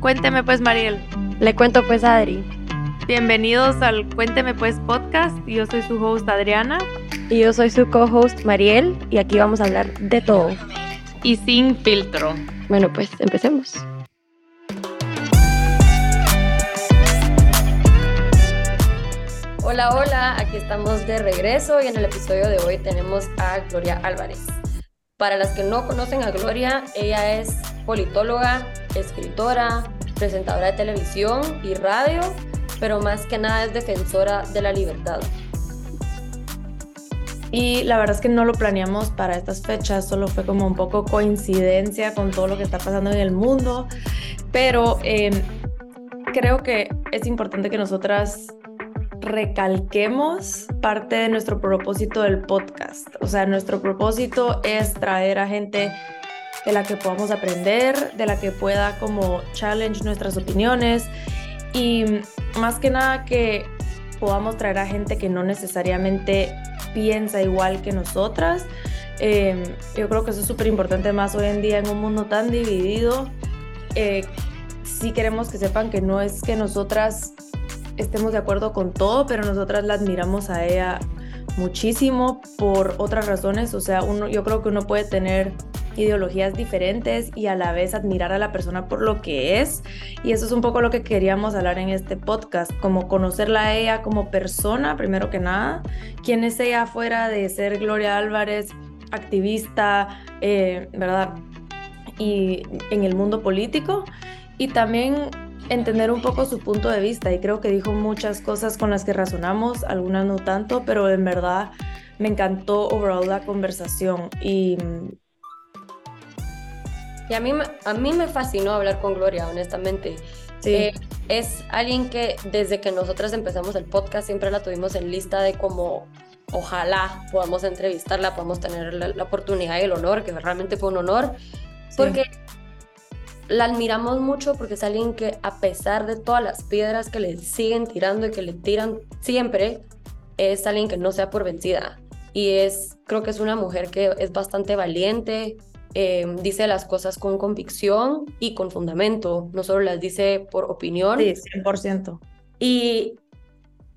Cuénteme pues, Mariel. Le cuento pues, Adri. Bienvenidos al Cuénteme pues podcast. Yo soy su host Adriana. Y yo soy su co-host Mariel. Y aquí vamos a hablar de todo. Y sin filtro. Bueno, pues empecemos. Hola, hola, aquí estamos de regreso y en el episodio de hoy tenemos a Gloria Álvarez. Para las que no conocen a Gloria, ella es politóloga, escritora, presentadora de televisión y radio, pero más que nada es defensora de la libertad. Y la verdad es que no lo planeamos para estas fechas, solo fue como un poco coincidencia con todo lo que está pasando en el mundo, pero em, creo que es importante que nosotras recalquemos parte de nuestro propósito del podcast. O sea, nuestro propósito es traer a gente de la que podamos aprender, de la que pueda como challenge nuestras opiniones y más que nada que podamos traer a gente que no necesariamente piensa igual que nosotras. Em, yo creo que eso es súper importante más hoy en día en un mundo tan dividido. Eh, sí queremos que sepan que no es que nosotras estemos de acuerdo con todo, pero nosotras la admiramos a ella muchísimo por otras razones. O sea, uno, yo creo que uno puede tener ideologías diferentes y a la vez admirar a la persona por lo que es. Y eso es un poco lo que queríamos hablar en este podcast, como conocerla a ella como persona, primero que nada, quién es ella fuera de ser Gloria Álvarez, activista, eh, ¿verdad? Y en el mundo político. Y también entender un poco su punto de vista y creo que dijo muchas cosas con las que razonamos, algunas no tanto, pero en verdad me encantó overall la conversación y... Y a mí, a mí me fascinó hablar con Gloria, honestamente. Sí. Eh, es alguien que desde que nosotras empezamos el podcast siempre la tuvimos en lista de como ojalá podamos entrevistarla, podamos tener la, oportunidad y el honor, que realmente fue un honor, porque la admiramos mucho porque es alguien que a pesar de todas las piedras que le siguen tirando y que le tiran siempre, es alguien que no sea por vencida. Y es, creo que es una mujer que es bastante valiente, em, dice las cosas con convicción y con fundamento, no solo las dice por opinión. Sí, 100%. Y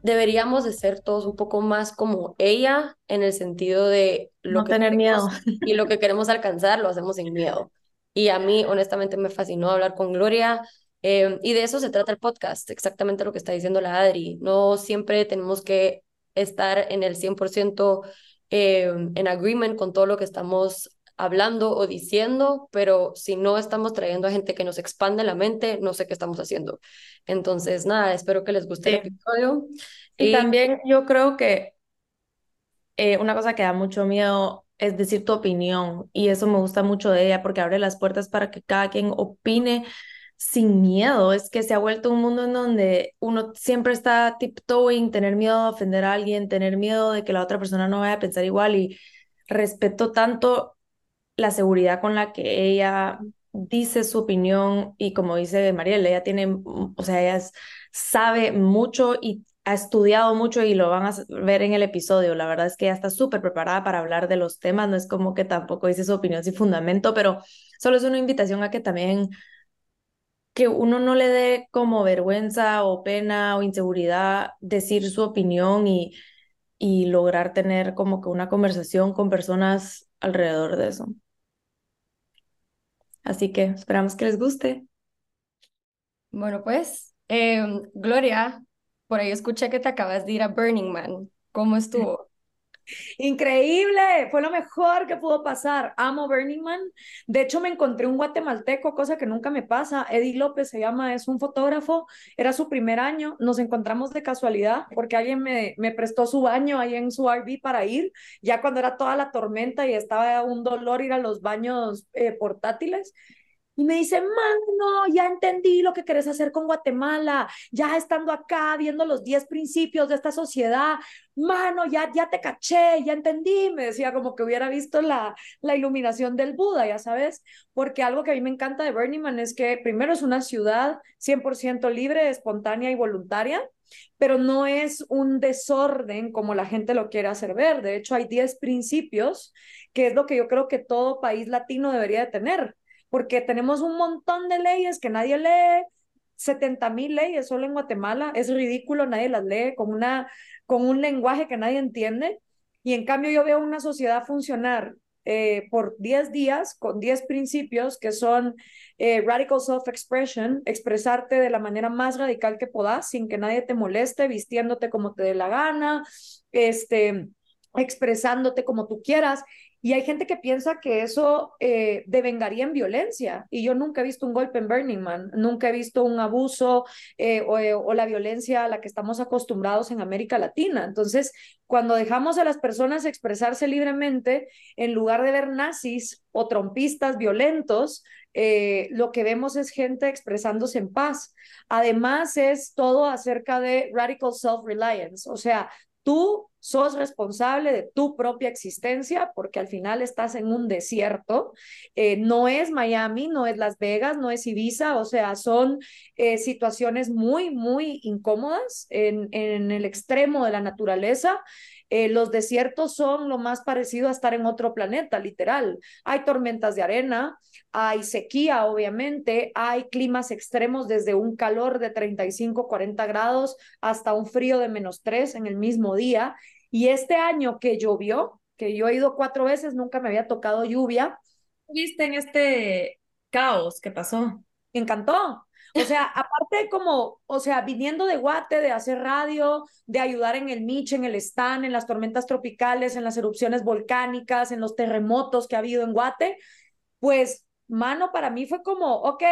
deberíamos de ser todos un poco más como ella en el sentido de lo no tener miedo y lo que queremos alcanzar lo hacemos sin miedo. Y a mí, honestamente, me fascinó hablar con Gloria. Eh, y de eso se trata el podcast, exactamente lo que está diciendo la Adri. No siempre tenemos que estar en el 100% eh, en agreement con todo lo que estamos hablando o diciendo, pero si no estamos trayendo a gente que nos expande la mente, no sé qué estamos haciendo. Entonces, nada, espero que les guste el episodio. Y, también yo creo que eh, una cosa que da mucho miedo es decir tu opinión y eso me gusta mucho de ella porque abre las puertas para que cada quien opine sin miedo. Es que se ha vuelto un mundo en donde uno siempre está tiptoeing, tener miedo de ofender a alguien, tener miedo de que la otra persona no vaya a pensar igual y respeto tanto la seguridad con la que ella dice su opinión y como dice Mariel, ella tiene, o sea, ella sabe mucho y ha estudiado mucho y lo van a ver en el episodio. La verdad es que ella está súper preparada para hablar de los temas, no es como que tampoco dice su opinión sin fundamento, pero solo es una invitación a que también que uno no le dé como vergüenza o pena o inseguridad decir su opinión y, y lograr tener como que una conversación con personas alrededor de eso. Así que esperamos que les guste. Bueno, pues, em, Gloria, por ahí escuché que te acabas de ir a Burning Man. ¿Cómo estuvo? Increíble, fue lo mejor que pudo pasar. Amo Burning Man. De hecho, me encontré un guatemalteco, cosa que nunca me pasa. Eddie López se llama, es un fotógrafo. Era su primer año. Nos encontramos de casualidad porque alguien me, me prestó su baño ahí en su RV para ir, ya cuando era toda la tormenta y estaba un dolor ir a los baños eh, portátiles. Y me dice, mano, ya entendí lo que querés hacer con Guatemala, ya estando acá, viendo los 10 principios de esta sociedad, mano, ya, ya te caché, ya entendí, me decía como que hubiera visto la, la iluminación del Buda, ya sabes, porque algo que a mí me encanta de Burning Man es que primero es una ciudad 100% libre, espontánea y voluntaria, pero no es un desorden como la gente lo quiere hacer ver. De hecho, hay 10 principios, que es lo que yo creo que todo país latino debería de tener, porque tenemos un montón de leyes que nadie lee, 70 mil leyes solo en Guatemala, es ridículo, nadie las lee con, una, con un lenguaje que nadie entiende. Y en cambio yo veo una sociedad funcionar eh, por 10 días con 10 principios que son eh, radical self-expression, expresarte de la manera más radical que puedas sin que nadie te moleste, vistiéndote como te dé la gana, este, expresándote como tú quieras. Y hay gente que piensa que eso eh, devengaría en violencia. Y yo nunca he visto un golpe en Burning Man, nunca he visto un abuso eh, eh, o, la violencia a la que estamos acostumbrados en América Latina. Entonces, cuando dejamos a las personas expresarse libremente, en lugar de ver nazis o trompistas violentos, lo que vemos es gente expresándose en paz. Además, es todo acerca de radical self-reliance, o sea, tú sos responsable de tu propia existencia porque al final estás en un desierto. Eh, no es Miami, no es Las Vegas, no es Ibiza, o sea, son eh, situaciones muy, muy incómodas en, en el extremo de la naturaleza. Eh, los desiertos son lo más parecido a estar en otro planeta, literal. Hay tormentas de arena, hay sequía, obviamente, hay climas extremos desde un calor de 35, 40 grados hasta un frío de menos 3 en el mismo día. Y este año que llovió, que yo he ido cuatro veces, nunca me había tocado lluvia. ¿Viste en este caos que pasó? Me encantó. O sea, aparte como, o sea, viniendo de Guate, de hacer radio, de ayudar en el Mich, en el Stan, en las tormentas tropicales, en las erupciones volcánicas, en los terremotos que ha habido en Guate, pues mano, para mí fue como, ok,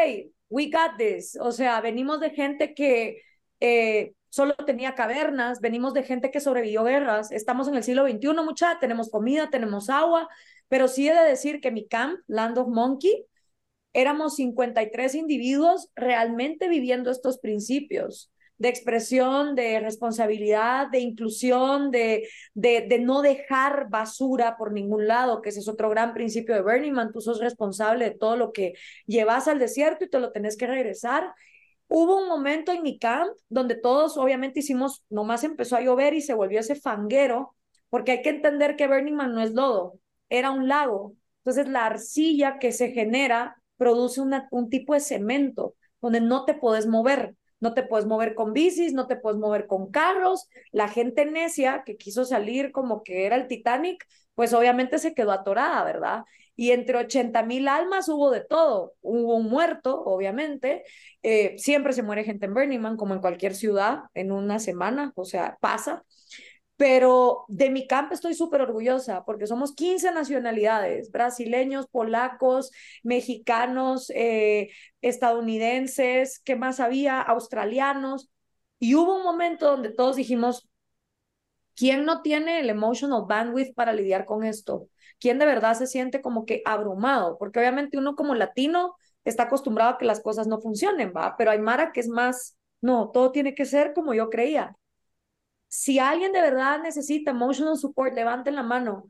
we got this. O sea, venimos de gente que eh, solo tenía cavernas, venimos de gente que sobrevivió guerras, estamos en el siglo XXI, mucha, tenemos comida, tenemos agua, pero sí he de decir que mi camp, Land of Monkey, éramos 53 individuos realmente viviendo estos principios de expresión, de responsabilidad, de inclusión, de, de, no dejar basura por ningún lado, que ese es otro gran principio de Burning Man, tú sos responsable de todo lo que llevas al desierto y te lo tenés que regresar. Hubo un momento en mi camp donde todos obviamente hicimos, nomás empezó a llover y se volvió ese fanguero, porque hay que entender que Burning Man no es lodo, era un lago. Entonces la arcilla que se genera produce un tipo de cemento donde no te puedes mover no te puedes mover con bicis, no te puedes mover con carros. La gente necia que quiso salir como que era el Titanic, pues obviamente se quedó atorada, ¿verdad? Y entre 80 mil almas hubo de todo. Hubo un muerto, obviamente. Eh, siempre se muere gente en Burning Man, como en cualquier ciudad, en una semana, o sea, pasa. Pero de mi campo estoy súper orgullosa porque somos 15 nacionalidades, brasileños, polacos, mexicanos, eh, estadounidenses, ¿qué más había? Australianos. Y hubo un momento donde todos dijimos, ¿quién no tiene el emotional bandwidth para lidiar con esto? ¿Quién de verdad se siente como que abrumado? Porque obviamente uno como latino está acostumbrado a que las cosas no funcionen, ¿va? Pero hay Mara que es más, no, todo tiene que ser como yo creía. Si alguien de verdad necesita emotional support, levanten la mano.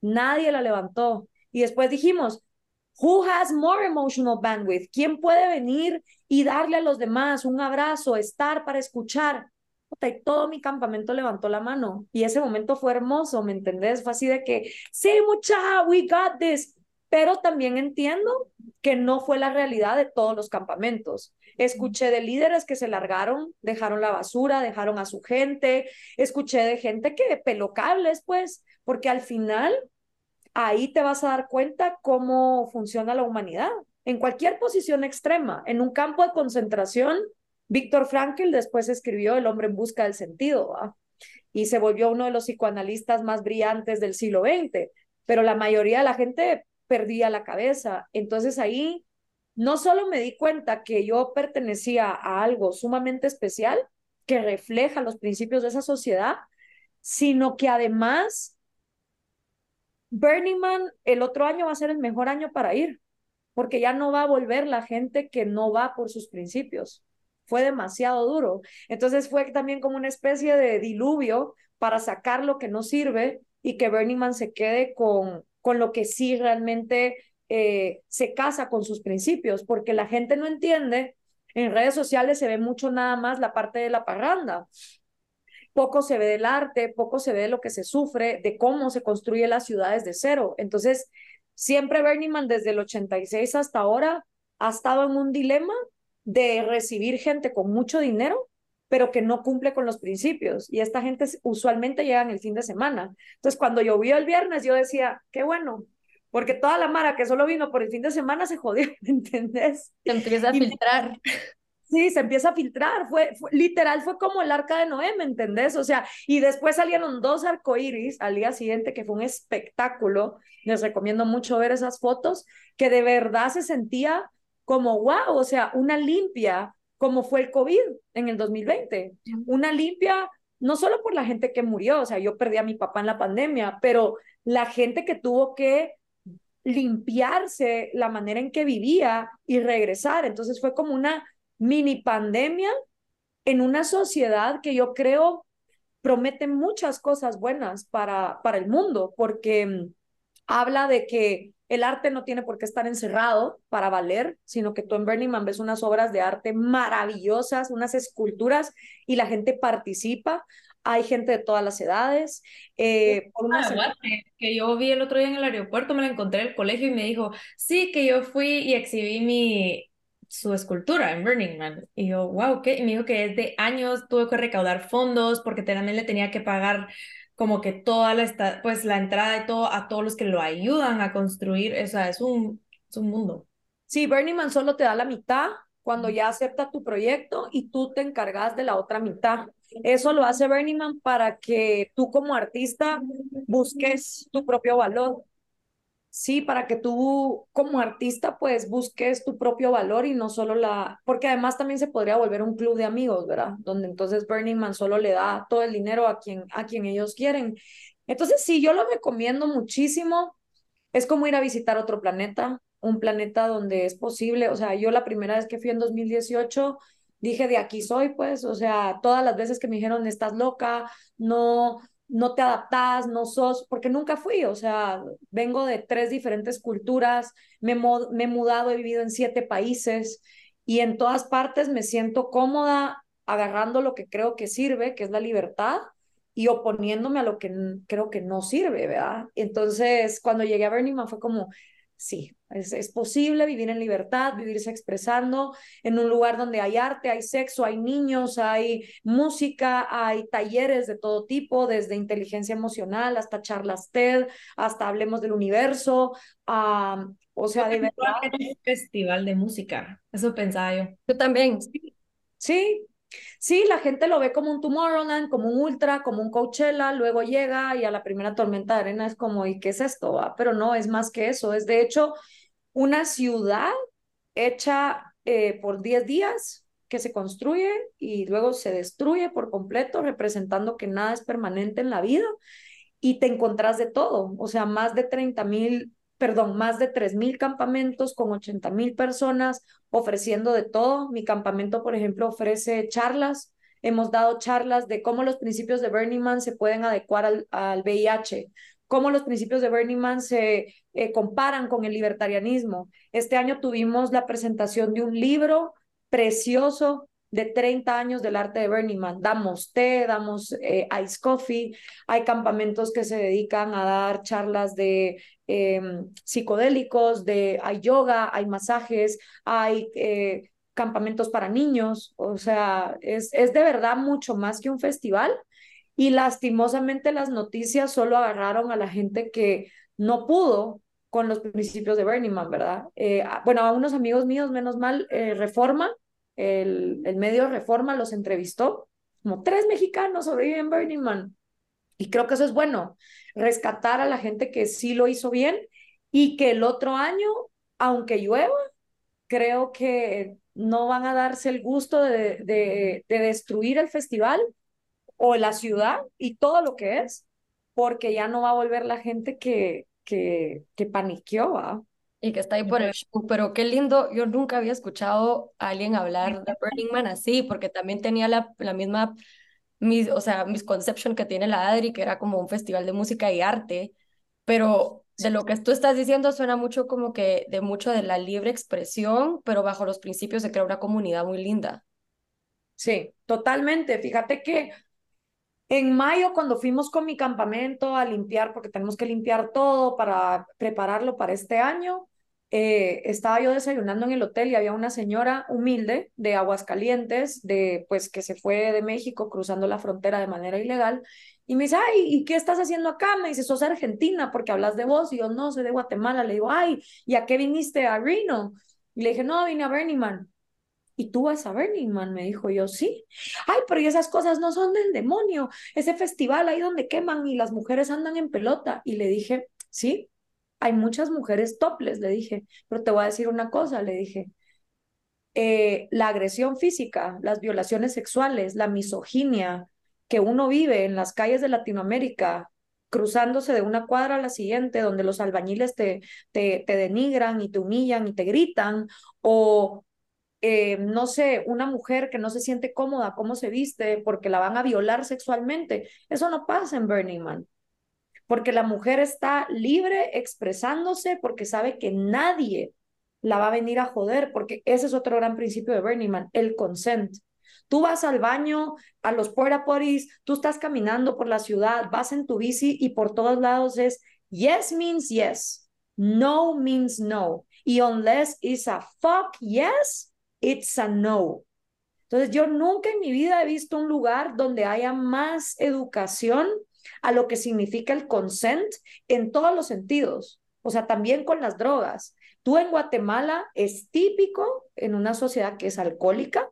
Nadie la levantó. Y después dijimos, who has more emotional bandwidth? ¿Quién puede venir y darle a los demás un abrazo, estar para escuchar? Y todo mi campamento levantó la mano. Y ese momento fue hermoso, ¿me entendés? Fue así de que, sí, mucha, we got this. Pero también entiendo que no fue la realidad de todos los campamentos. Escuché de líderes que se largaron, dejaron la basura, dejaron a su gente. Escuché de gente que pelocables, pues, porque al final ahí te vas a dar cuenta cómo funciona la humanidad. En cualquier posición extrema, en un campo de concentración, Víctor Frankl después escribió El hombre en busca del sentido y se volvió uno de los psicoanalistas más brillantes del siglo XX, pero la mayoría de la gente perdía la cabeza. Entonces ahí no solo me di cuenta que yo pertenecía a algo sumamente especial que refleja los principios de esa sociedad, sino que además Burning Man el otro año va a ser el mejor año para ir, porque ya no va a volver la gente que no va por sus principios. Fue demasiado duro. Entonces fue también como una especie de diluvio para sacar lo que no sirve y que Burning Man se quede con, con lo que sí realmente eh, se casa con sus principios, porque la gente no entiende, en redes sociales se ve mucho nada más la parte de la parranda, poco se ve del arte, poco se ve de lo que se sufre, de cómo se construye las ciudades de cero. Entonces, siempre Burning Man desde el 86 hasta ahora ha estado en un dilema de recibir gente con mucho dinero, pero que no cumple con los principios. Y esta gente usualmente llega en el fin de semana. Entonces, cuando llovió el viernes, yo decía, qué bueno, porque toda la mara que solo vino por el fin de semana se jodió, ¿me entendés? Se empieza a filtrar. Sí, se empieza a filtrar. Fue, literal, fue como el arca de Noé, ¿me entendés? O sea, y después salieron dos arcoíris al día siguiente, que fue un espectáculo. Les recomiendo mucho ver esas fotos, que de verdad se sentía como wow, o sea, una limpia, como fue el COVID en el 2020. Una limpia, no solo por la gente que murió, o sea, yo perdí a mi papá en la pandemia, pero la gente que tuvo que limpiarse la manera en que vivía y regresar. Entonces fue como una mini pandemia en una sociedad que yo creo promete muchas cosas buenas para, para el mundo, porque mm, habla de que el arte no tiene por qué estar encerrado para valer, sino que tú en Burning Man ves unas obras de arte maravillosas, unas esculturas y la gente participa. Hay gente de todas las edades. Eh, por una ah, que yo vi el otro día en el aeropuerto, me la encontré en el colegio y me dijo, sí, que yo fui y exhibí mi, su escultura en Burning Man. Y yo, wow, ¿qué? Y me dijo que desde años tuve que recaudar fondos porque también le tenía que pagar como que toda la, pues, la entrada y todo a todos los que lo ayudan a construir. O sea, es un, es un mundo. Sí, Burning Man solo te da la mitad cuando ya acepta tu proyecto y tú te encargas de la otra mitad. Eso lo hace Burning Man para que tú como artista busques tu propio valor. Sí, para que tú como artista pues busques tu propio valor y no solo la, porque además también se podría volver un club de amigos, ¿verdad? Donde entonces Burning Man solo le da todo el dinero a quien, a quien ellos quieren. Entonces sí, yo lo recomiendo muchísimo. Es como ir a visitar otro planeta, un planeta donde es posible, o sea, yo la primera vez que fui en 2018 dije de aquí soy, pues, o sea, todas las veces que me dijeron estás loca, no, no te adaptas, no sos, porque nunca fui, o sea, vengo de tres diferentes culturas, me, me he mudado, he vivido en siete países y en todas partes me siento cómoda agarrando lo que creo que sirve, que es la libertad, y oponiéndome a lo que creo que no sirve, ¿verdad? Entonces, cuando llegué a Burning Man fue como, sí, es, posible vivir en libertad, vivirse expresando en un lugar donde hay arte, hay sexo, hay niños, hay música, hay talleres de todo tipo, desde inteligencia emocional hasta charlas TED, hasta hablemos del universo. o sea, de verdad. Un festival de música, eso pensaba yo. Yo también. sí, Sí, la gente lo ve como un Tomorrowland, como un Ultra, como un Coachella, luego llega y a la primera tormenta de arena es como, ¿y qué es esto? Pero no, es más que eso, es de hecho una ciudad hecha eh, por 10 días que se construye y luego se destruye por completo, representando que nada es permanente en la vida y te encontrás de todo, o sea, más de 30 mil perdón, más de 3.000 campamentos con 80.000 personas ofreciendo de todo. Mi campamento, por ejemplo, ofrece charlas. Hemos dado charlas de cómo los principios de Burning Man se pueden adecuar al, al VIH, cómo los principios de Burning Man se eh, comparan con el libertarianismo. Este año tuvimos la presentación de un libro precioso de 30 años del arte de Burning Man. Damos té, damos eh, ice coffee, hay campamentos que se dedican a dar charlas de em, psicodélicos, de, hay yoga, hay masajes, hay eh, campamentos para niños, o sea, es, es de verdad mucho más que un festival y lastimosamente las noticias solo agarraron a la gente que no pudo con los principios de Burning Man, ¿verdad? Eh, bueno, a unos amigos míos, menos mal, Reforma, el, el medio Reforma los entrevistó, como tres mexicanos sobreviven Burning Man. Y creo que eso es bueno, rescatar a la gente que sí lo hizo bien y que el otro año, aunque llueva, creo que no van a darse el gusto de, de, de destruir el festival o la ciudad y todo lo que es, porque ya no va a volver la gente que, que, que paniqueó. ¿va? Y que está ahí por el show, pero qué lindo, yo nunca había escuchado a alguien hablar de Burning Man así, porque también tenía la, la misma, mis, o sea, misconception que tiene la Adri, que era como un festival de música y arte, pero de lo que tú estás diciendo suena mucho como que de mucho de la libre expresión, pero bajo los principios se crea una comunidad muy linda. Sí, totalmente. Fíjate que En mayo, cuando fuimos con mi campamento a limpiar, porque tenemos que limpiar todo para prepararlo para este año, eh, estaba yo desayunando en el hotel y había una señora humilde de Aguascalientes, de, pues, que se fue de México cruzando la frontera de manera ilegal. Y me dice, ay, ¿y qué estás haciendo acá? Me dice, sos argentina porque hablas de vos. Y yo, no, soy de Guatemala. Le digo, ay, ¿y a qué viniste a Reno? Y le dije, no, vine a Burning Man. ¿Y tú vas a Burning Man? Me dijo yo, sí. Ay, pero y esas cosas no son del demonio. Ese festival ahí donde queman y las mujeres andan en pelota. Y le dije, sí, hay muchas mujeres toples, le dije. Pero te voy a decir una cosa, le dije. Eh, la agresión física, las violaciones sexuales, la misoginia que uno vive en las calles de Latinoamérica, cruzándose de una cuadra a la siguiente, donde los albañiles te, te, te denigran y te humillan y te gritan, o eh, no sé, una mujer que no se siente cómoda, cómo se viste, porque la van a violar sexualmente. Eso no pasa en Burning Man, porque la mujer está libre expresándose porque sabe que nadie la va a venir a joder, porque ese es otro gran principio de Burning Man, el consent. Tú vas al baño, a los porta potties, tú estás caminando por la ciudad, vas en tu bici y por todos lados es yes means yes, no means no. Y unless it's a fuck yes, it's a no. Entonces, yo nunca en mi vida he visto un lugar donde haya más educación a lo que significa el consent en todos los sentidos, o sea, también con las drogas. Tú en Guatemala es típico en una sociedad que es alcohólica,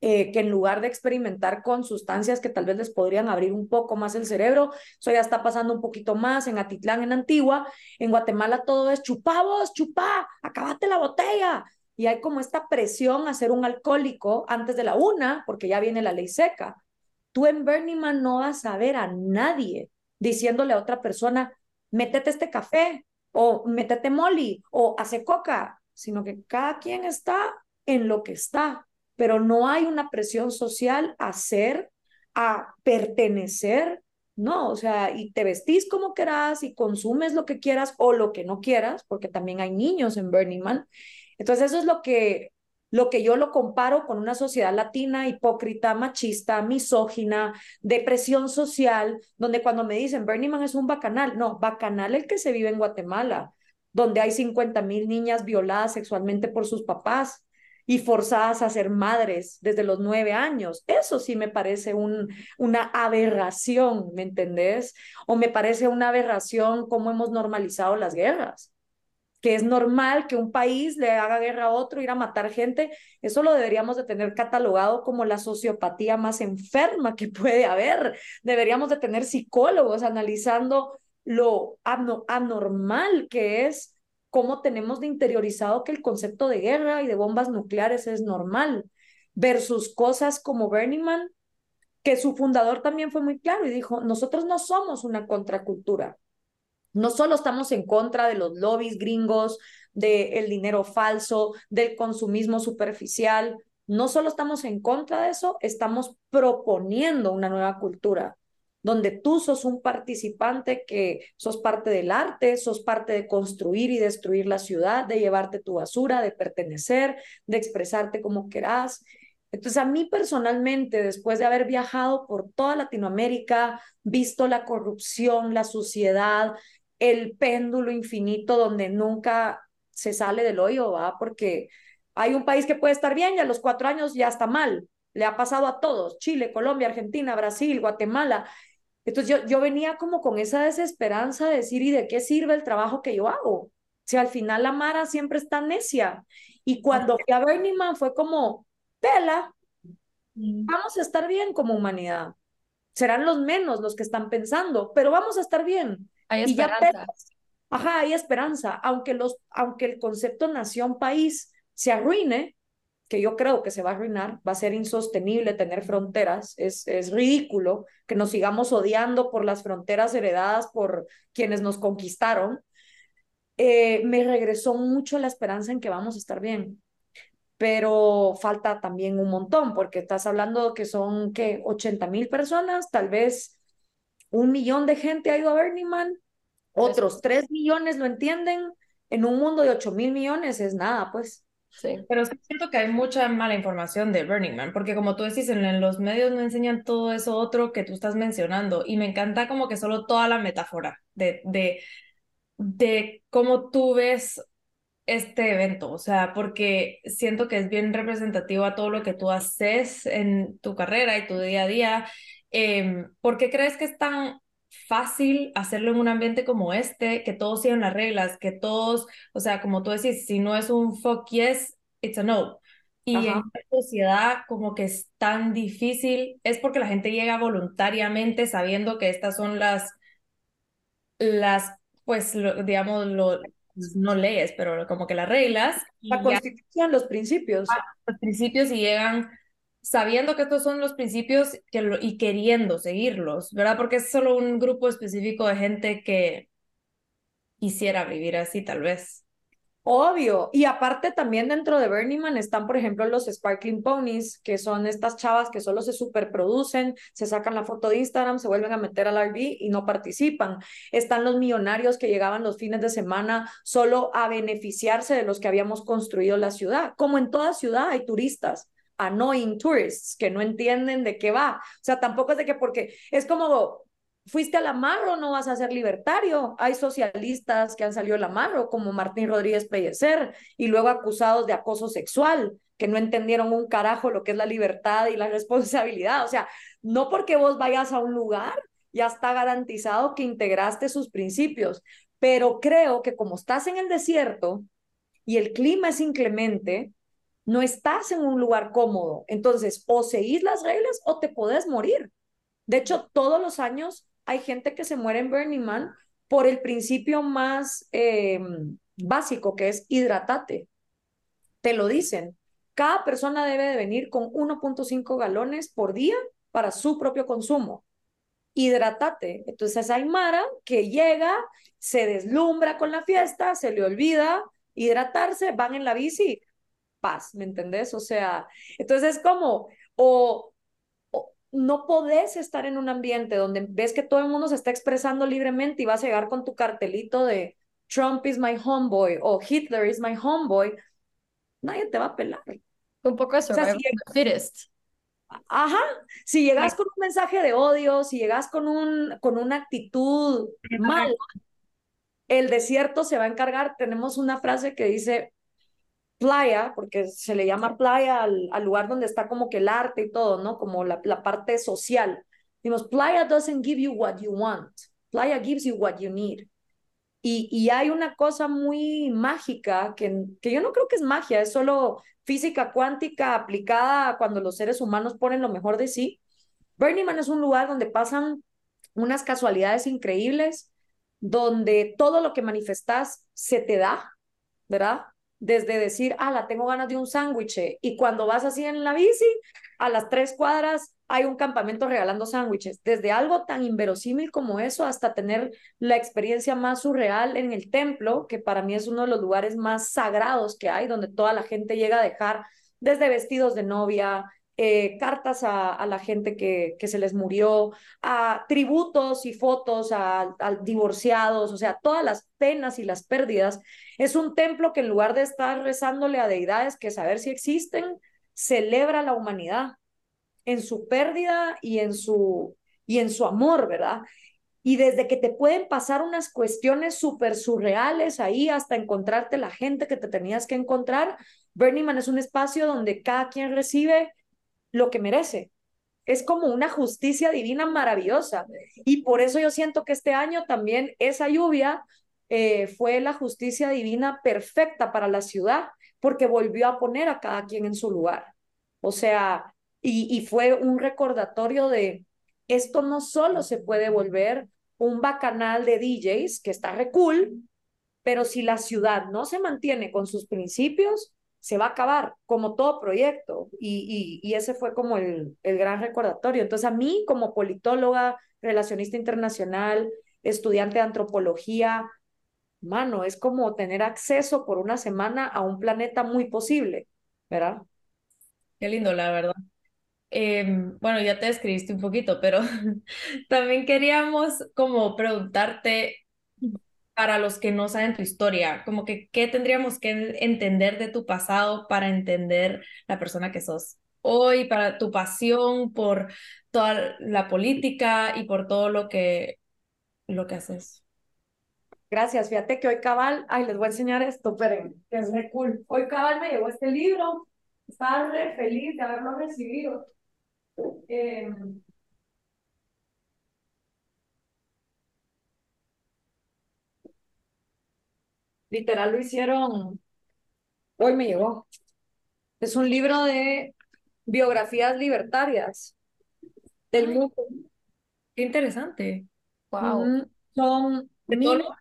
eh, que en lugar de experimentar con sustancias que tal vez les podrían abrir un poco más el cerebro, eso ya está pasando un poquito más en Atitlán, en Antigua, en Guatemala todo es chupá vos, chupá, acabate la botella, y hay como esta presión a ser un alcohólico antes de la una, porque ya viene la ley seca. Tú en Burning Man no vas a ver a nadie diciéndole a otra persona, métete este café, o métete molly, o hace coca, sino que cada quien está en lo que está, pero no hay una presión social a ser, a pertenecer, no, o sea, y te vestís como quieras y consumes lo que quieras o lo que no quieras, porque también hay niños en Burning Man, entonces eso es lo que, lo que yo lo comparo con una sociedad latina hipócrita, machista, misógina, depresión social, donde cuando me dicen Bernie Man es un bacanal, no, bacanal el que se vive en Guatemala, donde hay 50 mil niñas violadas sexualmente por sus papás y forzadas a ser madres desde los nueve años. Eso sí me parece un, una aberración, ¿me entendés? O me parece una aberración cómo hemos normalizado las guerras que es normal que un país le haga guerra a otro, ir a matar gente, eso lo deberíamos de tener catalogado como la sociopatía más enferma que puede haber. Deberíamos de tener psicólogos analizando lo anormal que es, cómo tenemos de interiorizado que el concepto de guerra y de bombas nucleares es normal, versus cosas como Burning Man, que su fundador también fue muy claro y dijo, nosotros no somos una contracultura, no solo estamos en contra de los lobbies gringos, del dinero falso, del consumismo superficial, no solo estamos en contra de eso, estamos proponiendo una nueva cultura donde tú sos un participante que sos parte del arte, sos parte de construir y destruir la ciudad, de llevarte tu basura, de pertenecer, de expresarte como querás. Entonces, a mí personalmente, después de haber viajado por toda Latinoamérica, visto la corrupción, la suciedad, el péndulo infinito donde nunca se sale del hoyo, ¿va? Porque hay un país que puede estar bien y a los cuatro años ya está mal. Le ha pasado a todos, Chile, Colombia, Argentina, Brasil, Guatemala. Entonces yo, yo venía como con esa desesperanza de decir, ¿y de qué sirve el trabajo que yo hago? Si al final la Mara siempre está necia. Y cuando fui a Burning Man fue como, tela, vamos a estar bien como humanidad. Serán los menos los que están pensando, pero vamos a estar bien. Hay esperanza. ajá, hay esperanza. Aunque, los, aunque el concepto nación-país se arruine, que yo creo que se va a arruinar, va a ser insostenible tener fronteras, es, es ridículo que nos sigamos odiando por las fronteras heredadas por quienes nos conquistaron, eh, me regresó mucho la esperanza en que vamos a estar bien. Pero falta también un montón, porque estás hablando que son, ¿qué? 80 mil personas, tal vez un millón de gente ha ido a Burning Man, otros tres millones lo entienden, en un mundo de ocho mil millones es nada, pues. Sí. Pero sí siento que hay mucha mala información de Burning Man, porque como tú decís, en, los medios no enseñan todo eso otro que tú estás mencionando, y me encanta como que solo toda la metáfora de, de, de cómo tú ves este evento, o sea, porque siento que es bien representativo a todo lo que tú haces en tu carrera y tu día a día. Eh, ¿Por qué crees que es tan fácil hacerlo en un ambiente como este, que todos sigan las reglas, que todos, o sea, como tú decís, si no es un fuck yes, it's a no. Y en esta sociedad como que es tan difícil, es porque la gente llega voluntariamente sabiendo que estas son las, las pues, digamos, lo, no leyes, pero como que las reglas. La constitución, los principios. Los principios y llegan sabiendo que estos son los principios que y queriendo seguirlos, ¿verdad? Porque es solo un grupo específico de gente que quisiera vivir así, tal vez. Obvio. Y aparte también dentro de Burning Man están, por ejemplo, los Sparkling Ponies, que son estas chavas que solo se superproducen, se sacan la foto de Instagram, se vuelven a meter al RV y no participan. Están los millonarios que llegaban los fines de semana solo a beneficiarse de los que habíamos construido la ciudad. Como en toda ciudad hay turistas annoying tourists que no entienden de qué va. O sea, tampoco es de que porque es como fuiste a la Marro, no vas a ser libertario. Hay socialistas que han salido a la Marro, como Martín Rodríguez Pellecer, y luego acusados de acoso sexual, que no entendieron un carajo lo que es la libertad y la responsabilidad. O sea, no porque vos vayas a un lugar, ya está garantizado que integraste sus principios. Pero creo que como estás en el desierto y el clima es inclemente, no estás en un lugar cómodo. Entonces, o seguís las reglas o te podés morir. De hecho, todos los años hay gente que se muere en Burning Man por el principio más em, básico, que es hidratate. Te lo dicen. Cada persona debe de venir con 1.5 galones por día para su propio consumo. Hidratate. Entonces hay Mara que llega, se deslumbra con la fiesta, se le olvida hidratarse, van en la bici, paz, ¿me entendés? O sea, entonces es como, o, no podés estar en un ambiente donde ves que todo el mundo se está expresando libremente y vas a llegar con tu cartelito de Trump is my homeboy o Hitler is my homeboy, nadie te va a pelar. Un poco eso, si Ajá, si llegas con un mensaje de odio, si llegas con, un, con una actitud mala, el desierto se va a encargar. Tenemos una frase que dice, playa, porque se le llama playa al, lugar donde está como que el arte y todo, ¿no? Como la, la parte social. Dimos, playa doesn't give you what you want, playa gives you what you need. Y, y hay una cosa muy mágica que, que yo no creo que es magia, es solo física cuántica aplicada cuando los seres humanos ponen lo mejor de sí. Burning Man es un lugar donde pasan unas casualidades increíbles, donde todo lo que manifestas se te da, ¿verdad? Desde decir, ah, la tengo ganas de un sándwich, y cuando vas así en la bici, a las tres cuadras hay un campamento regalando sándwiches, desde algo tan inverosímil como eso hasta tener la experiencia más surreal en el templo, que para mí es uno de los lugares más sagrados que hay, donde toda la gente llega a dejar desde vestidos de novia, eh, cartas a, la gente que, que, se les murió, a tributos y fotos a, divorciados, o sea, todas las penas y las pérdidas. Es un templo que en lugar de estar rezándole a deidades que saber si existen, celebra la humanidad en su pérdida y en su, y en su amor, ¿verdad? Y desde que te pueden pasar unas cuestiones súper surreales ahí hasta encontrarte la gente que te tenías que encontrar, Burning Man es un espacio donde cada quien recibe lo que merece. Es como una justicia divina maravillosa. Y por eso yo siento que este año también esa lluvia eh, fue la justicia divina perfecta para la ciudad, porque volvió a poner a cada quien en su lugar. O sea, y, y fue un recordatorio de esto no solo se puede volver un bacanal de DJs, que está re cool, pero si la ciudad no se mantiene con sus principios, se va a acabar, como todo proyecto. Y, y, ese fue como el, el, gran recordatorio. Entonces, a mí, como politóloga, relacionista internacional, estudiante de antropología, mano, es como tener acceso por una semana a un planeta muy posible, ¿verdad? Qué lindo, la verdad. Em, bueno, ya te describiste un poquito, pero también queríamos como preguntarte para los que no saben tu historia? Como que, ¿qué tendríamos que entender de tu pasado para entender la persona que sos hoy, para tu pasión por toda la política y por todo lo que, lo que haces? Gracias, fíjate que hoy cabal, ay, les voy a enseñar esto, pero es re cool. Hoy cabal me llegó este libro, estaba re feliz de haberlo recibido. Eh, literal lo hicieron, hoy me llegó. Es un libro de biografías libertarias del mundo. Qué interesante. Wow. son de, todo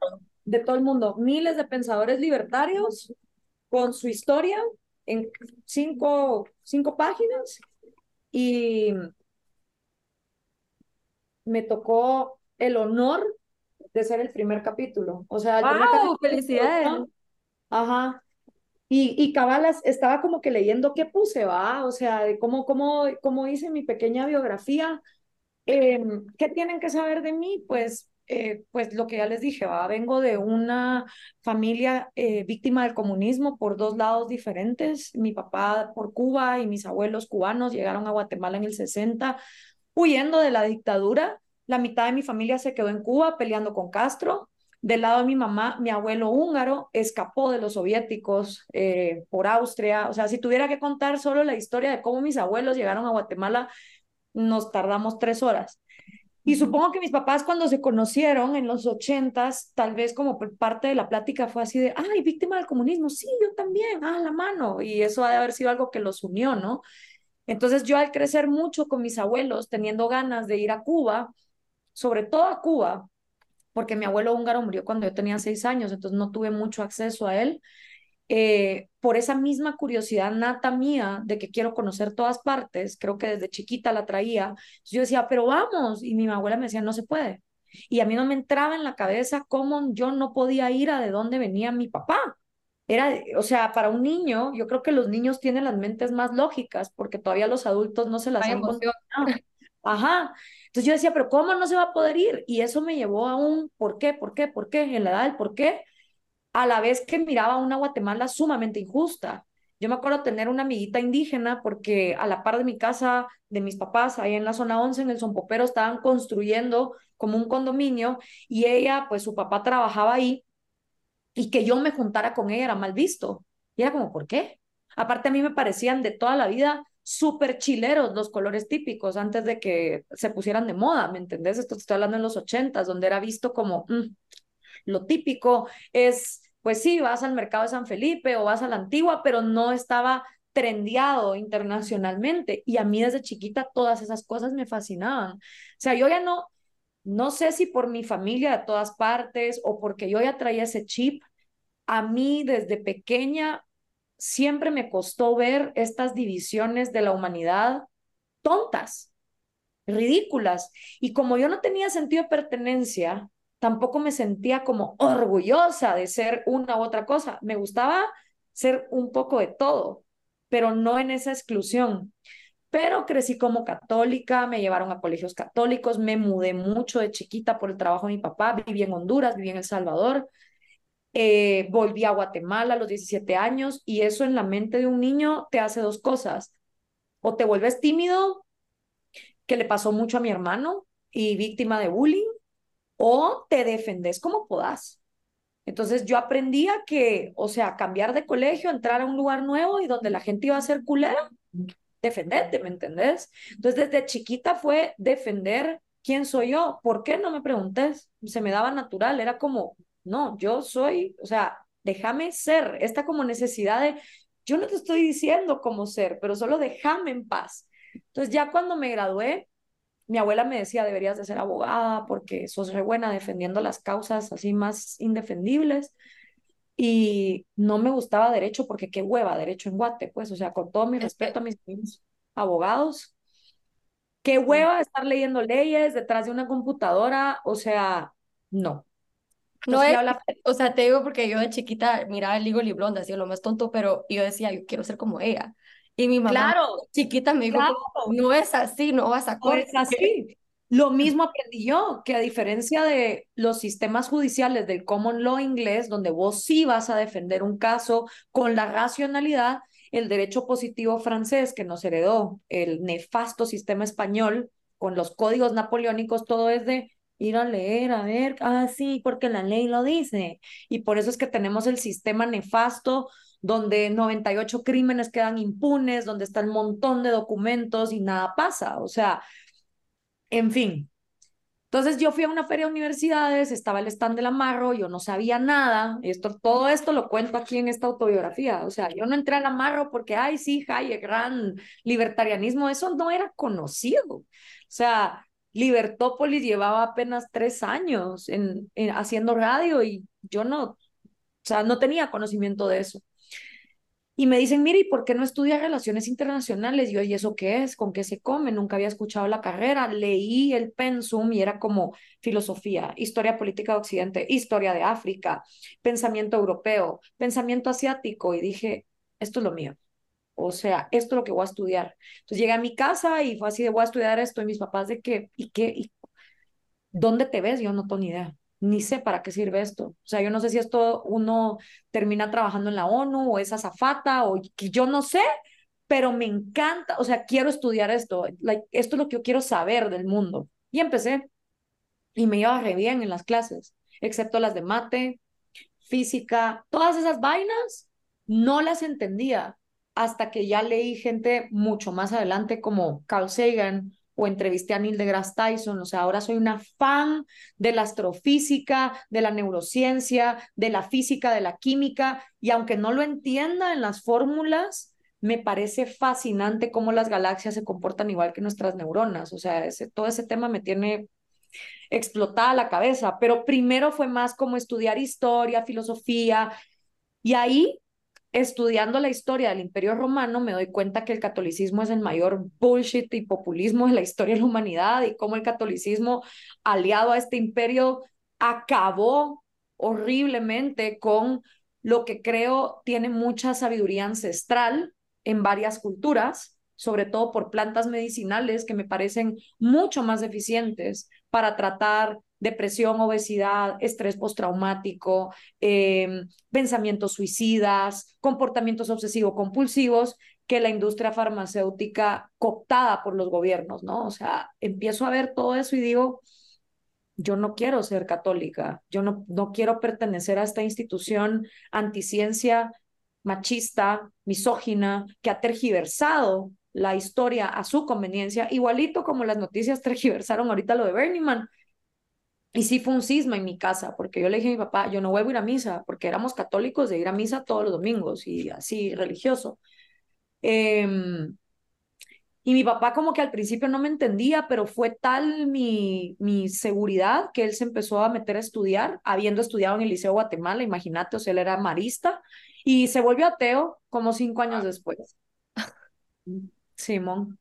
de todo el mundo, miles de pensadores libertarios con su historia en cinco, cinco páginas y me tocó el honor de ser el primer capítulo. O sea, wow, felicidades. Ajá. Y, y cabalas, estaba como que leyendo qué puse, va, o sea, de cómo, cómo, cómo hice mi pequeña biografía. Em, ¿Qué tienen que saber de mí? Pues eh, pues lo que ya les dije, ¿va? vengo de una familia eh, víctima del comunismo por dos lados diferentes. Mi papá por Cuba y mis abuelos cubanos llegaron a Guatemala en el 60 huyendo de la dictadura. La mitad de mi familia se quedó en Cuba peleando con Castro. Del lado de mi mamá, mi abuelo húngaro escapó de los soviéticos eh, por Austria. O sea, si tuviera que contar solo la historia de cómo mis abuelos llegaron a Guatemala, nos tardamos tres horas. Y supongo que mis papás cuando se conocieron en los ochentas, tal vez como parte de la plática fue así de, ay, víctima del comunismo, sí, yo también, ah, la mano. Y eso ha de haber sido algo que los unió, ¿no? Entonces yo al crecer mucho con mis abuelos, teniendo ganas de ir a Cuba, sobre todo a Cuba, porque mi abuelo húngaro murió cuando yo tenía seis años, entonces no tuve mucho acceso a él. Eh, por esa misma curiosidad nata mía de que quiero conocer todas partes, creo que desde chiquita la traía, yo decía, pero vamos, y mi abuela me decía, no se puede. Y a mí no me entraba en la cabeza cómo yo no podía ir a de dónde venía mi papá. Era, o sea, para un niño, yo creo que los niños tienen las mentes más lógicas porque todavía los adultos no se las han Ajá. Entonces yo decía, pero ¿cómo no se va a poder ir? Y eso me llevó a un ¿por qué? ¿Por qué? ¿Por qué? En la edad del ¿por qué? a la vez que miraba una Guatemala sumamente injusta. Yo me acuerdo tener una amiguita indígena porque a la par de mi casa, de mis papás, ahí en la zona 11, en el Sonpopero, estaban construyendo como un condominio y ella, pues su papá trabajaba ahí y que yo me juntara con ella era mal visto. Y era como, ¿por qué? Aparte a mí me parecían de toda la vida súper chileros los colores típicos antes de que se pusieran de moda, ¿me entendés? Esto estoy hablando en los ochentas, donde era visto como mm, lo típico es pues sí, vas al mercado de San Felipe o vas a la antigua, pero no estaba trendeado internacionalmente. Y a mí desde chiquita todas esas cosas me fascinaban. O sea, yo ya no, no sé si por mi familia de todas partes o porque yo ya traía ese chip, a mí desde pequeña siempre me costó ver estas divisiones de la humanidad tontas, ridículas. Y como yo no tenía sentido de pertenencia, tampoco me sentía como orgullosa de ser una u otra cosa. Me gustaba ser un poco de todo, pero no en esa exclusión. Pero crecí como católica, me llevaron a colegios católicos, me mudé mucho de chiquita por el trabajo de mi papá, viví en Honduras, viví en El Salvador, eh, volví a Guatemala a los 17 años y eso en la mente de un niño te hace dos cosas. O te vuelves tímido, que le pasó mucho a mi hermano y víctima de bullying, o te defendes como podás. Entonces yo aprendía que, o sea, cambiar de colegio, entrar a un lugar nuevo y donde la gente iba a ser culera, defenderte, ¿me entendés? Entonces desde chiquita fue defender quién soy yo. ¿Por qué no me preguntes? Se me daba natural, era como, no, yo soy, o sea, déjame ser, esta como necesidad de, yo no te estoy diciendo cómo ser, pero solo déjame en paz. Entonces ya cuando me gradué, mi abuela me decía, deberías de ser abogada porque sos re buena defendiendo las causas así más indefendibles. Y no me gustaba derecho porque qué hueva derecho en Guate, pues, o sea, con todo mi respeto a mis abogados, qué hueva estar leyendo leyes detrás de una computadora, o sea, no. No es, o sea, te digo porque yo de chiquita miraba el Ligo Liblonda, así lo más tonto, pero yo decía, yo quiero ser como ella. Y mi mamá claro, chiquita me dijo, no es así, no vas a correr. No es así. Lo mismo aprendí yo, que a diferencia de los sistemas judiciales del common law inglés, donde vos sí vas a defender un caso con la racionalidad, el derecho positivo francés que nos heredó el nefasto sistema español con los códigos napoleónicos, todo es de ir a leer, a ver, ah, sí, porque la ley lo dice. Y por eso es que tenemos el sistema nefasto donde 98 crímenes quedan impunes, donde está el montón de documentos y nada pasa. O sea, en fin. Entonces yo fui a una feria de universidades, estaba el stand del amarro, yo no sabía nada, esto, todo esto lo cuento aquí en esta autobiografía, o sea, yo no entré al amarro porque, ay, sí, Hayek, gran libertarianismo, eso no era conocido. O sea, Libertópolis llevaba apenas tres años en, haciendo radio y yo no, o sea, no tenía conocimiento de eso. Y me dicen, mire, ¿y por qué no estudia relaciones internacionales? Y yo, ¿y eso qué es? ¿Con qué se come? Nunca había escuchado la carrera. Leí el pensum y era como filosofía, historia política de Occidente, historia de África, pensamiento europeo, pensamiento asiático. Y dije, esto es lo mío. O sea, esto es lo que voy a estudiar. Entonces llegué a mi casa y fue así de, voy a estudiar esto. Y mis papás de qué, ¿y qué? ¿Y ¿Dónde te ves? Yo no tengo ni idea ni sé para qué sirve esto. O sea, yo no sé si esto uno termina trabajando en la ONU o es azafata o que yo no sé, pero me encanta, o sea, quiero estudiar esto. esto es lo que yo quiero saber del mundo. Y empecé y me iba re bien en las clases, excepto las de mate, física, todas esas vainas, no las entendía hasta que ya leí gente mucho más adelante como Carl Sagan o entrevisté a Neil deGrasse Tyson, o sea, ahora soy una fan de la astrofísica, de la neurociencia, de la física, de la química, y aunque no lo entienda en las fórmulas, me parece fascinante cómo las galaxias se comportan igual que nuestras neuronas, o sea, ese, todo ese tema me tiene explotada la cabeza, pero primero fue más como estudiar historia, filosofía, y ahí estudiando la historia del Imperio Romano me doy cuenta que el catolicismo es el mayor bullshit y populismo de la historia de la humanidad y cómo el catolicismo aliado a este imperio acabó horriblemente con lo que creo tiene mucha sabiduría ancestral en varias culturas, sobre todo por plantas medicinales que me parecen mucho más eficientes para tratar depresión, obesidad, estrés postraumático, em, pensamientos suicidas, comportamientos obsesivo-compulsivos que la industria farmacéutica cooptada por los gobiernos, ¿no? O sea, empiezo a ver todo eso y digo, yo no quiero ser católica, yo no, no quiero pertenecer a esta institución anticiencia, machista, misógina, que ha tergiversado la historia a su conveniencia, igualito como las noticias tergiversaron ahorita lo de Bernie Man, y sí fue un cisma en mi casa, porque yo le dije a mi papá, yo no vuelvo a ir a misa, porque éramos católicos de ir a misa todos los domingos y así religioso. Em, y mi papá como que al principio no me entendía, pero fue tal mi, mi seguridad que él se empezó a meter a estudiar, habiendo estudiado en el Liceo Guatemala, imagínate, o sea, él era marista, y se volvió ateo como cinco años después. Simón.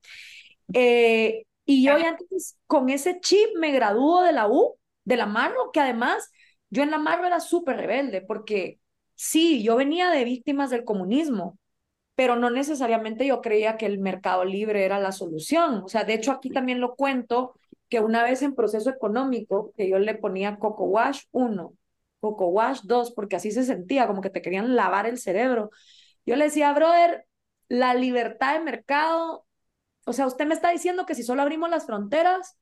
Eh, y yo ya entonces con ese chip me graduó de la U de la Marro, que además yo en la Marro era súper rebelde, porque sí, yo venía de víctimas del comunismo, pero no necesariamente yo creía que el mercado libre era la solución. O sea, de hecho aquí también lo cuento, que una vez en proceso económico, que yo le ponía Coco Wash 1, Coco Wash 2, porque así se sentía, como que te querían lavar el cerebro. Yo le decía, brother, la libertad de mercado, o sea, usted me está diciendo que si solo abrimos las fronteras,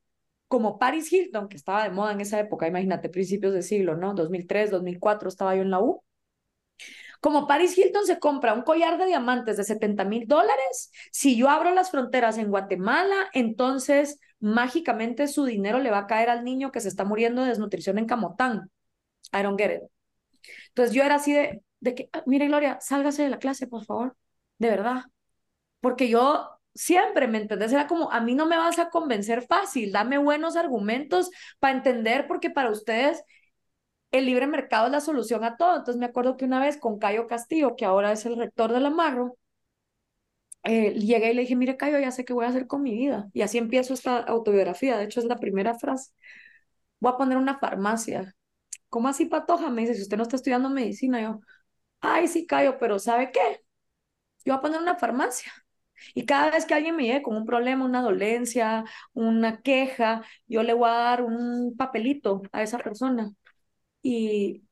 como Paris Hilton, que estaba de moda en esa época, imagínate, principios de siglo, ¿no? 2003, 2004 estaba yo en la U. Como Paris Hilton se compra un collar de diamantes de 70 mil dólares, si yo abro las fronteras en Guatemala, entonces mágicamente su dinero le va a caer al niño que se está muriendo de desnutrición en Camotán. I don't get it. Entonces yo era así de, de que, ah, mire Gloria, sálgase de la clase, por favor, de verdad. Porque yo siempre, ¿me entendés? Era como, a mí no me vas a convencer fácil, dame buenos argumentos para entender, porque para ustedes el libre mercado es la solución a todo. Entonces me acuerdo que una vez con Cayo Castillo, que ahora es el rector de la Marro, eh, llegué y le dije, mire Cayo, ya sé qué voy a hacer con mi vida. Y así empiezo esta autobiografía, de hecho es la primera frase. Voy a poner una farmacia. ¿Cómo así, Patoja? Me dice, si usted no está estudiando medicina, yo, ay, sí, Cayo, pero ¿sabe qué? Yo voy a poner una farmacia Y cada vez que alguien me llegue con un problema, una dolencia, una queja, yo le voy a dar un papelito a esa persona. Y,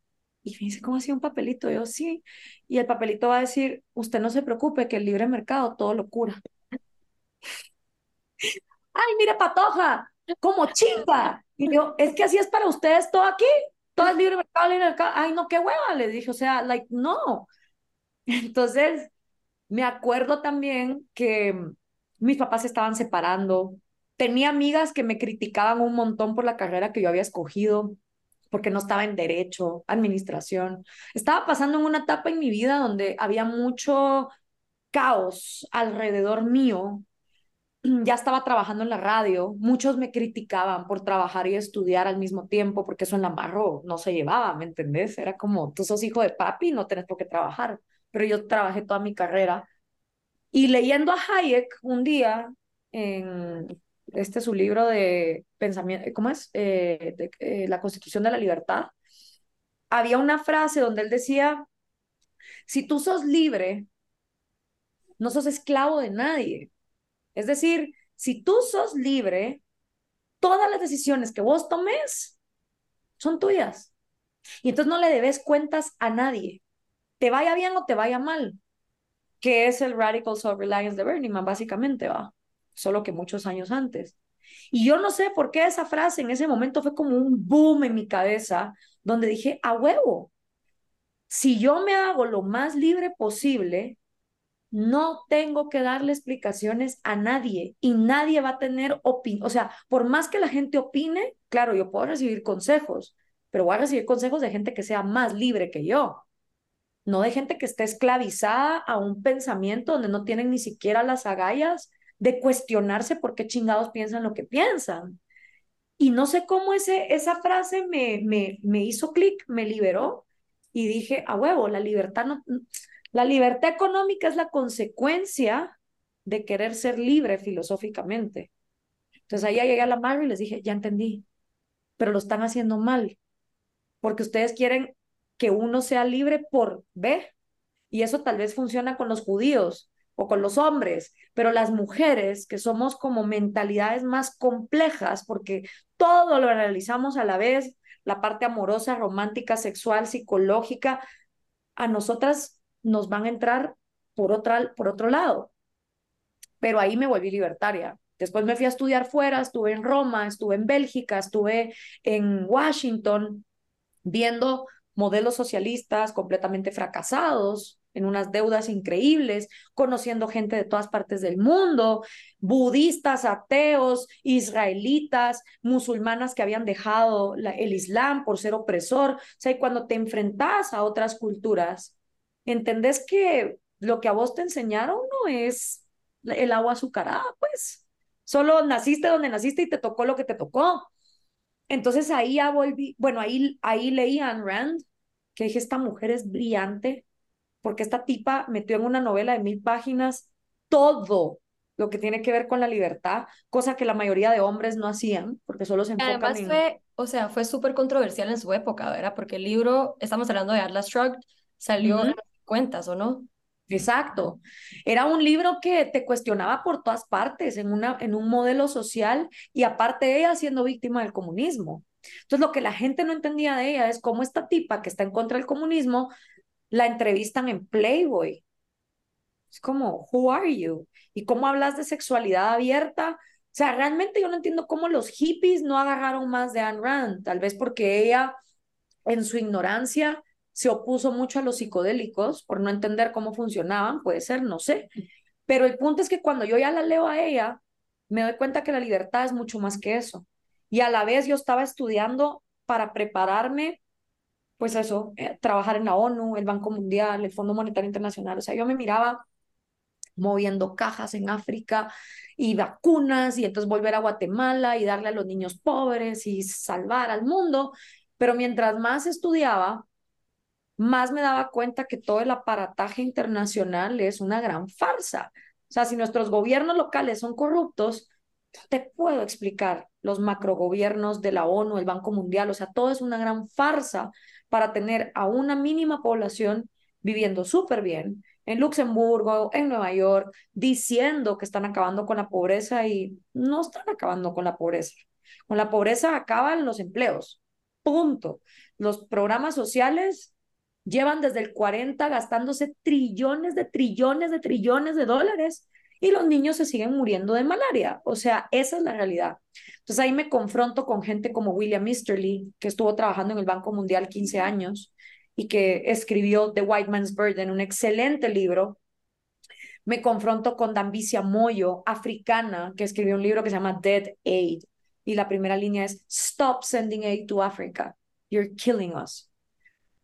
y me dice, ¿cómo hacía un papelito? Yo sí. Y el papelito va a decir, usted no se preocupe, que el libre mercado todo lo cura. Ay, mire, patoja, como chinga. Y yo, es que así es para ustedes todo aquí. Todo es libre mercado, libre mercado. Ay, no, qué hueva, le dije. O sea, like, no. Entonces, me acuerdo también que mis papás se estaban separando. Tenía amigas que me criticaban un montón por la carrera que yo había escogido porque no estaba en derecho, administración. Estaba pasando en una etapa en mi vida donde había mucho caos alrededor mío. Ya estaba trabajando en la radio, muchos me criticaban por trabajar y estudiar al mismo tiempo, porque eso en la barro no se llevaba, ¿me entendés? Era como, tú sos hijo de papi, no tenés por qué trabajar, pero yo trabajé toda mi carrera. Y leyendo a Hayek un día en este es su libro de pensamiento, ¿cómo es? Eh, eh, la Constitución de la Libertad. Había una frase donde él decía, si tú sos libre, no sos esclavo de nadie. Es decir, si tú sos libre, todas las decisiones que vos tomes son tuyas. Y entonces no le debes cuentas a nadie, te vaya bien o te vaya mal, que es el Radical Self-Reliance de Bernie básicamente, va solo que muchos años antes. Y yo no sé por qué esa frase en ese momento fue como un boom en mi cabeza, donde dije, a huevo, si yo me hago lo más libre posible, no tengo que darle explicaciones a nadie y nadie va a tener opinión. O sea, por más que la gente opine, claro, yo puedo recibir consejos, pero voy a recibir consejos de gente que sea más libre que yo, no de gente que esté esclavizada a un pensamiento donde no tienen ni siquiera las agallas de cuestionarse por qué chingados piensan lo que piensan. Y no sé cómo ese, esa frase me, me, me hizo clic, me liberó y dije, a huevo, la libertad, no, la libertad económica es la consecuencia de querer ser libre filosóficamente. Entonces ahí llegué a la madre y les dije, ya entendí, pero lo están haciendo mal, porque ustedes quieren que uno sea libre por B, y eso tal vez funciona con los judíos, o con los hombres, pero las mujeres que somos como mentalidades más complejas porque todo lo analizamos a la vez, la parte amorosa, romántica, sexual, psicológica, a nosotras nos van a entrar por, otra, por otro lado. Pero ahí me volví libertaria. Después me fui a estudiar fuera, estuve en Roma, estuve en Bélgica, estuve en Washington, viendo modelos socialistas completamente fracasados, en unas deudas increíbles, conociendo gente de todas partes del mundo, budistas, ateos, israelitas, musulmanas que habían dejado el Islam por ser opresor. O sea, y cuando te enfrentas a otras culturas, entendés que lo que a vos te enseñaron no es el agua azucarada, pues. Solo naciste donde naciste y te tocó lo que te tocó. Entonces ahí ya volví, bueno, ahí, ahí leí a Ayn Rand, que dije, esta mujer es brillante, porque esta tipa metió en una novela de mil páginas todo lo que tiene que ver con la libertad, cosa que la mayoría de hombres no hacían, porque solo se enfocan Además fue, o sea, fue súper controversial en su época, ¿verdad? Porque el libro, estamos hablando de Atlas Shrugged, salió en los cuentas, ¿o no? Exacto. Era un libro que te cuestionaba por todas partes, en, una, en un modelo social y aparte ella siendo víctima del comunismo. Entonces, lo que la gente no entendía de ella es cómo esta tipa que está en contra del comunismo la entrevistan en Playboy. Es como, who are you? ¿Y cómo hablas de sexualidad abierta? O sea, realmente yo no entiendo cómo los hippies no agarraron más de Anne Rand, tal vez porque ella, en su ignorancia, se opuso mucho a los psicodélicos por no entender cómo funcionaban, puede ser, no sé. Pero el punto es que cuando yo ya la leo a ella, me doy cuenta que la libertad es mucho más que eso. Y a la vez yo estaba estudiando para prepararme pues eso, eh, trabajar en la ONU, el Banco Mundial, el Fondo Monetario Internacional. O sea, yo me miraba moviendo cajas en África y vacunas y entonces volver a Guatemala y darle a los niños pobres y salvar al mundo. Pero mientras más estudiaba, más me daba cuenta que todo el aparataje internacional es una gran farsa. O sea, si nuestros gobiernos locales son corruptos, te puedo explicar los macrogobiernos de la ONU, el Banco Mundial, o sea, todo es una gran farsa para tener a una mínima población viviendo súper bien en Luxemburgo, en Nueva York, diciendo que están acabando con la pobreza y no están acabando con la pobreza. Con la pobreza acaban los empleos. Punto. Los programas sociales llevan desde el 40 gastándose trillones de trillones de trillones de dólares y los niños se siguen muriendo de malaria. O sea, esa es la realidad. Entonces ahí me confronto con gente como William Easterly, que estuvo trabajando en el Banco Mundial 15 años y que escribió The White Man's Burden, un excelente libro. Me confronto con Dambicia Moyo, africana, que escribió un libro que se llama Dead Aid. Y la primera línea es, Stop sending aid to Africa. You're killing us.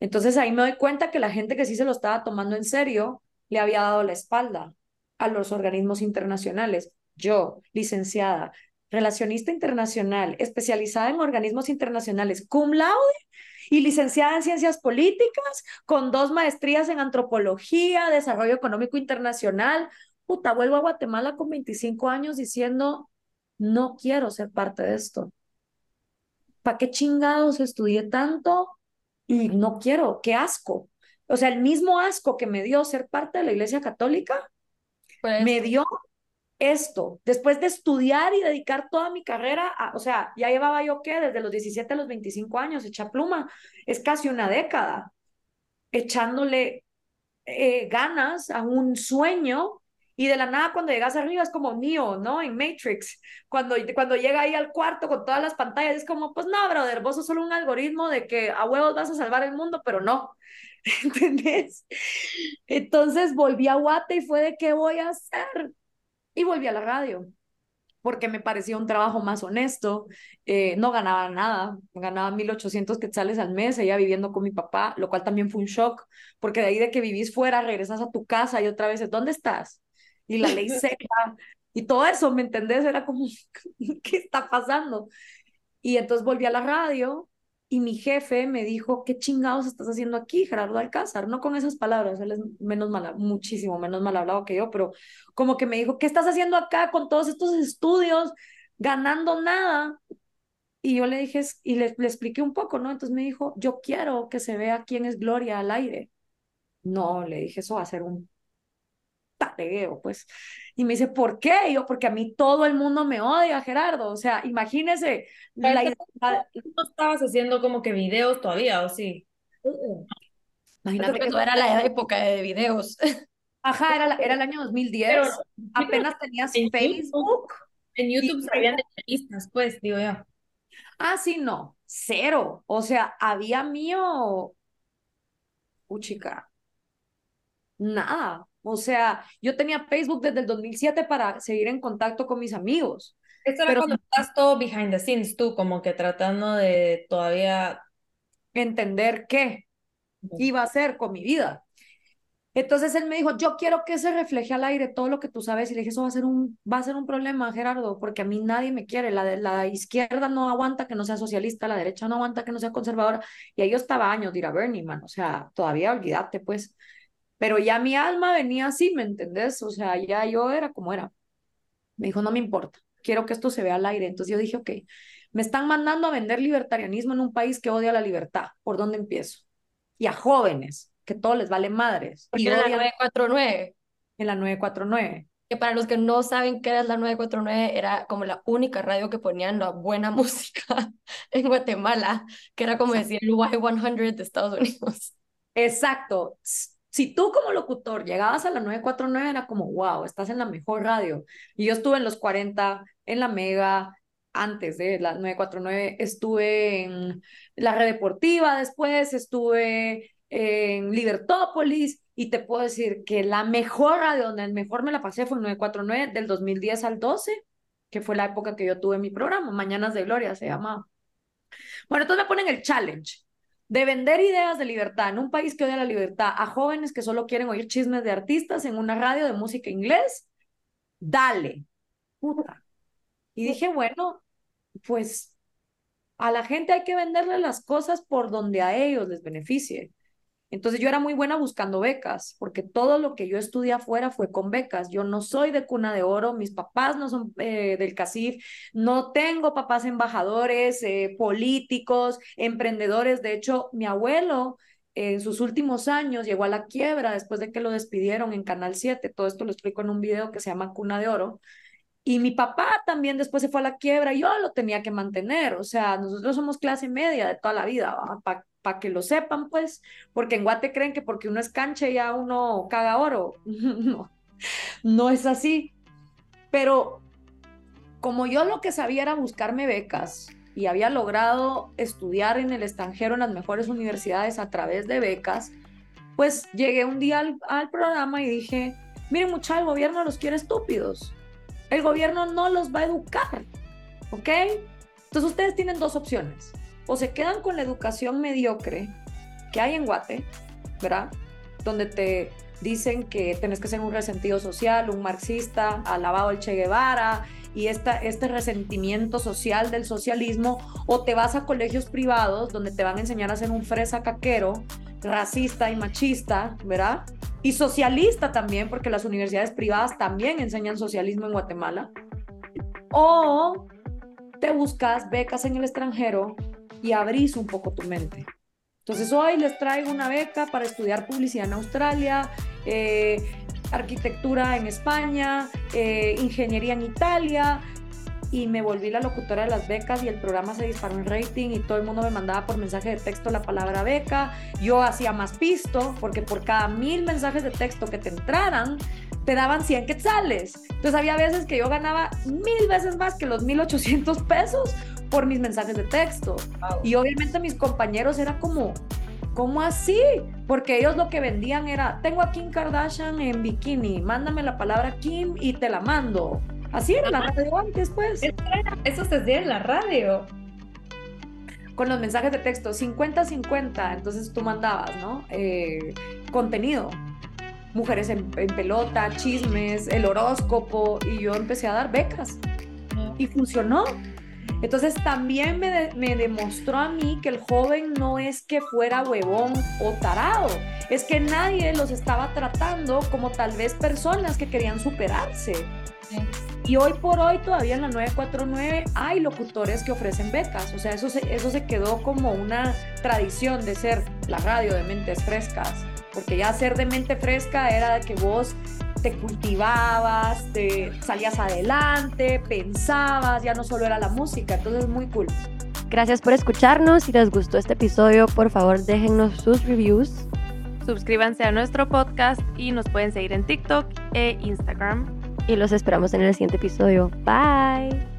Entonces ahí me doy cuenta que la gente que sí se lo estaba tomando en serio le había dado la espalda a los organismos internacionales. Yo, licenciada, relacionista internacional, especializada en organismos internacionales, cum laude y licenciada en ciencias políticas, con dos maestrías en antropología, desarrollo económico internacional. Puta, vuelvo a Guatemala con 25 años diciendo, no quiero ser parte de esto. ¿Para qué chingados estudié tanto? Y no quiero, qué asco. O sea, el mismo asco que me dio ser parte de la Iglesia Católica, pues me dio esto, después de estudiar y dedicar toda mi carrera, o sea, ya llevaba yo qué, desde los 17 a los 25 años, echa pluma, es casi una década, echándole eh, ganas a un sueño y de la nada cuando llegas arriba es como Neo, ¿no? En Matrix, cuando, cuando llega ahí al cuarto con todas las pantallas, es como, pues no, brother, vos sos solo un algoritmo de que a huevos vas a salvar el mundo, pero no, ¿entendés? Entonces volví a Guate y fue de, ¿qué voy a hacer? y volví a la radio porque me parecía un trabajo más honesto, eh, no ganaba nada, ganaba 1.800 quetzales al mes, ella viviendo con mi papá, lo cual también fue un shock, porque de ahí de que vivís fuera, regresas a tu casa y otra vez, ¿dónde estás? Y la ley seca, y todo eso, ¿me entendés? Era como, ¿qué está pasando? Y entonces volví a la radio y mi jefe me dijo, ¿qué chingados estás haciendo aquí, Gerardo Alcázar? No con esas palabras, él es menos mal, muchísimo menos mal hablado que yo, pero como que me dijo, ¿qué estás haciendo acá con todos estos estudios, ganando nada? Y yo le dije, y le, le expliqué un poco, ¿no? Entonces me dijo, yo quiero que se vea quién es Gloria al aire. No, le dije, eso va a ser un taregueo, pues. Y me dice, ¿por qué? yo, porque a mí todo el mundo me odia, Gerardo. O sea, imagínese. La ¿No estabas haciendo como que videos todavía o sí? Uh Imagínate que era la época de videos. Ajá, era, era el año 2010. Apenas tenías Facebook. en YouTube salían entrevistas, pues, digo yo. Ah, sí, no. Cero. O sea, había mío. Uchica. Nada. O sea, yo tenía Facebook desde el 2007 para seguir en contacto con mis amigos. Esto era pero, cuando estás todo behind the scenes, tú como que tratando de todavía entender qué iba a hacer con mi vida. Entonces él me dijo, yo quiero que se refleje al aire todo lo que tú sabes. Y le dije, eso va a ser un, va a ser un problema, Gerardo, porque a mí nadie me quiere. La, la izquierda no aguanta que no sea socialista, la derecha no aguanta que no sea conservadora. Y ahí yo estaba años de ir a Bernie, man. O sea, todavía olvídate, pues. Pero ya mi alma venía así, ¿me entendés? O sea, ya yo era como era. Me dijo, no me importa, quiero que esto se vea al aire. Entonces yo dije, ok, me están mandando a vender libertarianismo en un país que odia la libertad. ¿Por dónde empiezo? Y a jóvenes, que todo les vale madres. y en la 949. En la 949. Que para los que no saben qué era la 949, era como la única radio que ponían la buena música en Guatemala, que era como decir el Y100 de Estados Unidos. Exacto si tú como locutor llegabas a la 949 era como, wow, estás en la mejor radio. Y yo estuve en los 40, en la Mega, antes de la 949, estuve en la red deportiva, después estuve en Libertópolis y te puedo decir que la mejor radio donde mejor me la pasé fue en 949 del 2010 al 12, que fue la época que yo tuve mi programa, Mañanas de Gloria se llamaba. Bueno, entonces me ponen el challenge de vender ideas de libertad en un país que odia la libertad a jóvenes que solo quieren oír chismes de artistas en una radio de música inglés, dale. Puta. Y dije, bueno, pues a la gente hay que venderle las cosas por donde a ellos les beneficie. Entonces yo era muy buena buscando becas, porque todo lo que yo estudié afuera fue con becas. Yo no soy de cuna de oro, mis papás no son eh, del CACIF, no tengo papás embajadores, eh, políticos, emprendedores. De hecho, mi abuelo en sus últimos años llegó a la quiebra después de que lo despidieron en Canal 7. Todo esto lo explico en un video que se llama Cuna de Oro. Y mi papá también después se fue a la quiebra y yo lo tenía que mantener. O sea, nosotros somos clase media de toda la vida, para que lo sepan, pues, porque en Guate creen que porque uno es canche ya uno caga oro. no, no es así. Pero como yo lo que sabía era buscarme becas, y había logrado estudiar en el extranjero en las mejores universidades a través de becas, pues llegué un día al, programa y dije, miren mucha, el gobierno los quiere estúpidos. El gobierno no los va a educar, ¿ok? Entonces ustedes tienen dos opciones. O se quedan con la educación mediocre que hay en Guate, ¿verdad? Donde te dicen que tenés que ser un resentido social, un marxista, alabado el Che Guevara, y esta, este resentimiento social del socialismo, o te vas a colegios privados donde te van a enseñar a ser un fresa caquero, racista y machista, ¿verdad? Y socialista también, porque las universidades privadas también enseñan socialismo en Guatemala. O te buscas becas en el extranjero y abrís un poco tu mente. Entonces hoy les traigo una beca para estudiar publicidad en Australia, eh, arquitectura en España, eh, ingeniería en Italia, y me volví la locutora de las becas y el programa se disparó en rating y todo el mundo me mandaba por mensaje de texto la palabra beca. Yo hacía más pisto porque por cada mil mensajes de texto que te entraran, te daban 100 quetzales. Entonces había veces que yo ganaba mil veces más que los 1800 pesos por mis mensajes de texto. Y obviamente mis compañeros era como, ¿Cómo así? Porque ellos lo que vendían era, tengo a Kim Kardashian en bikini, mándame la palabra Kim y te la mando. Así era la radio antes, pues. Eso se hacía en la radio. Con los mensajes de texto, 50-50, entonces tú mandabas, ¿no? Eh, contenido, mujeres en, en, pelota, chismes, el horóscopo, y yo empecé a dar becas. Y funcionó. Entonces también me, me, demostró a mí que el joven no es que fuera huevón o tarado, es que nadie los estaba tratando como tal vez personas que querían superarse. Y hoy por hoy todavía en la 949 hay locutores que ofrecen becas, o sea, eso se, eso se quedó como una tradición de ser la radio de mentes frescas, porque ya ser de mente fresca era que vos te cultivabas, te salías adelante, pensabas, ya no solo era la música, entonces es muy cool. Gracias por escucharnos. Si les gustó este episodio, por favor déjennos sus reviews. Suscríbanse a nuestro podcast y nos pueden seguir en TikTok e Instagram. Y los esperamos en el siguiente episodio. Bye.